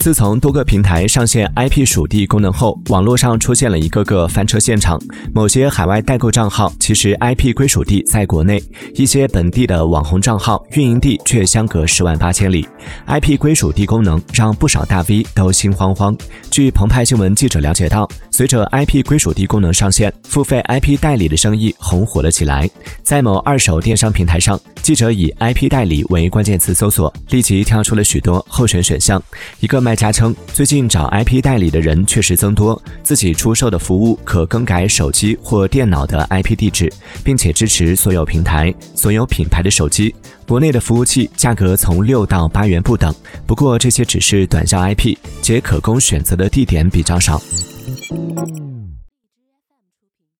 自从多个平台上线 IP 属地功能后，网络上出现了一个个翻车现场。某些海外代购账号其实 IP 归属地在国内，一些本地的网红账号运营地却相隔十万八千里。IP 归属地功能让不少大 V 都心慌慌。据澎湃新闻记者了解到，随着 IP 归属地功能上线，付费 IP 代理的生意红火了起来。在某二手电商平台上，记者以 IP 代理为关键词搜索，立即跳出了许多候选选项。一个卖家称，最近找 IP 代理的人确实增多，自己出售的服务可更改手机或电脑的 IP 地址，并且支持所有平台、所有品牌的手机。国内的服务器价格从六到八元不等，不过这些只是短效 IP，且可供选择的地点比较少。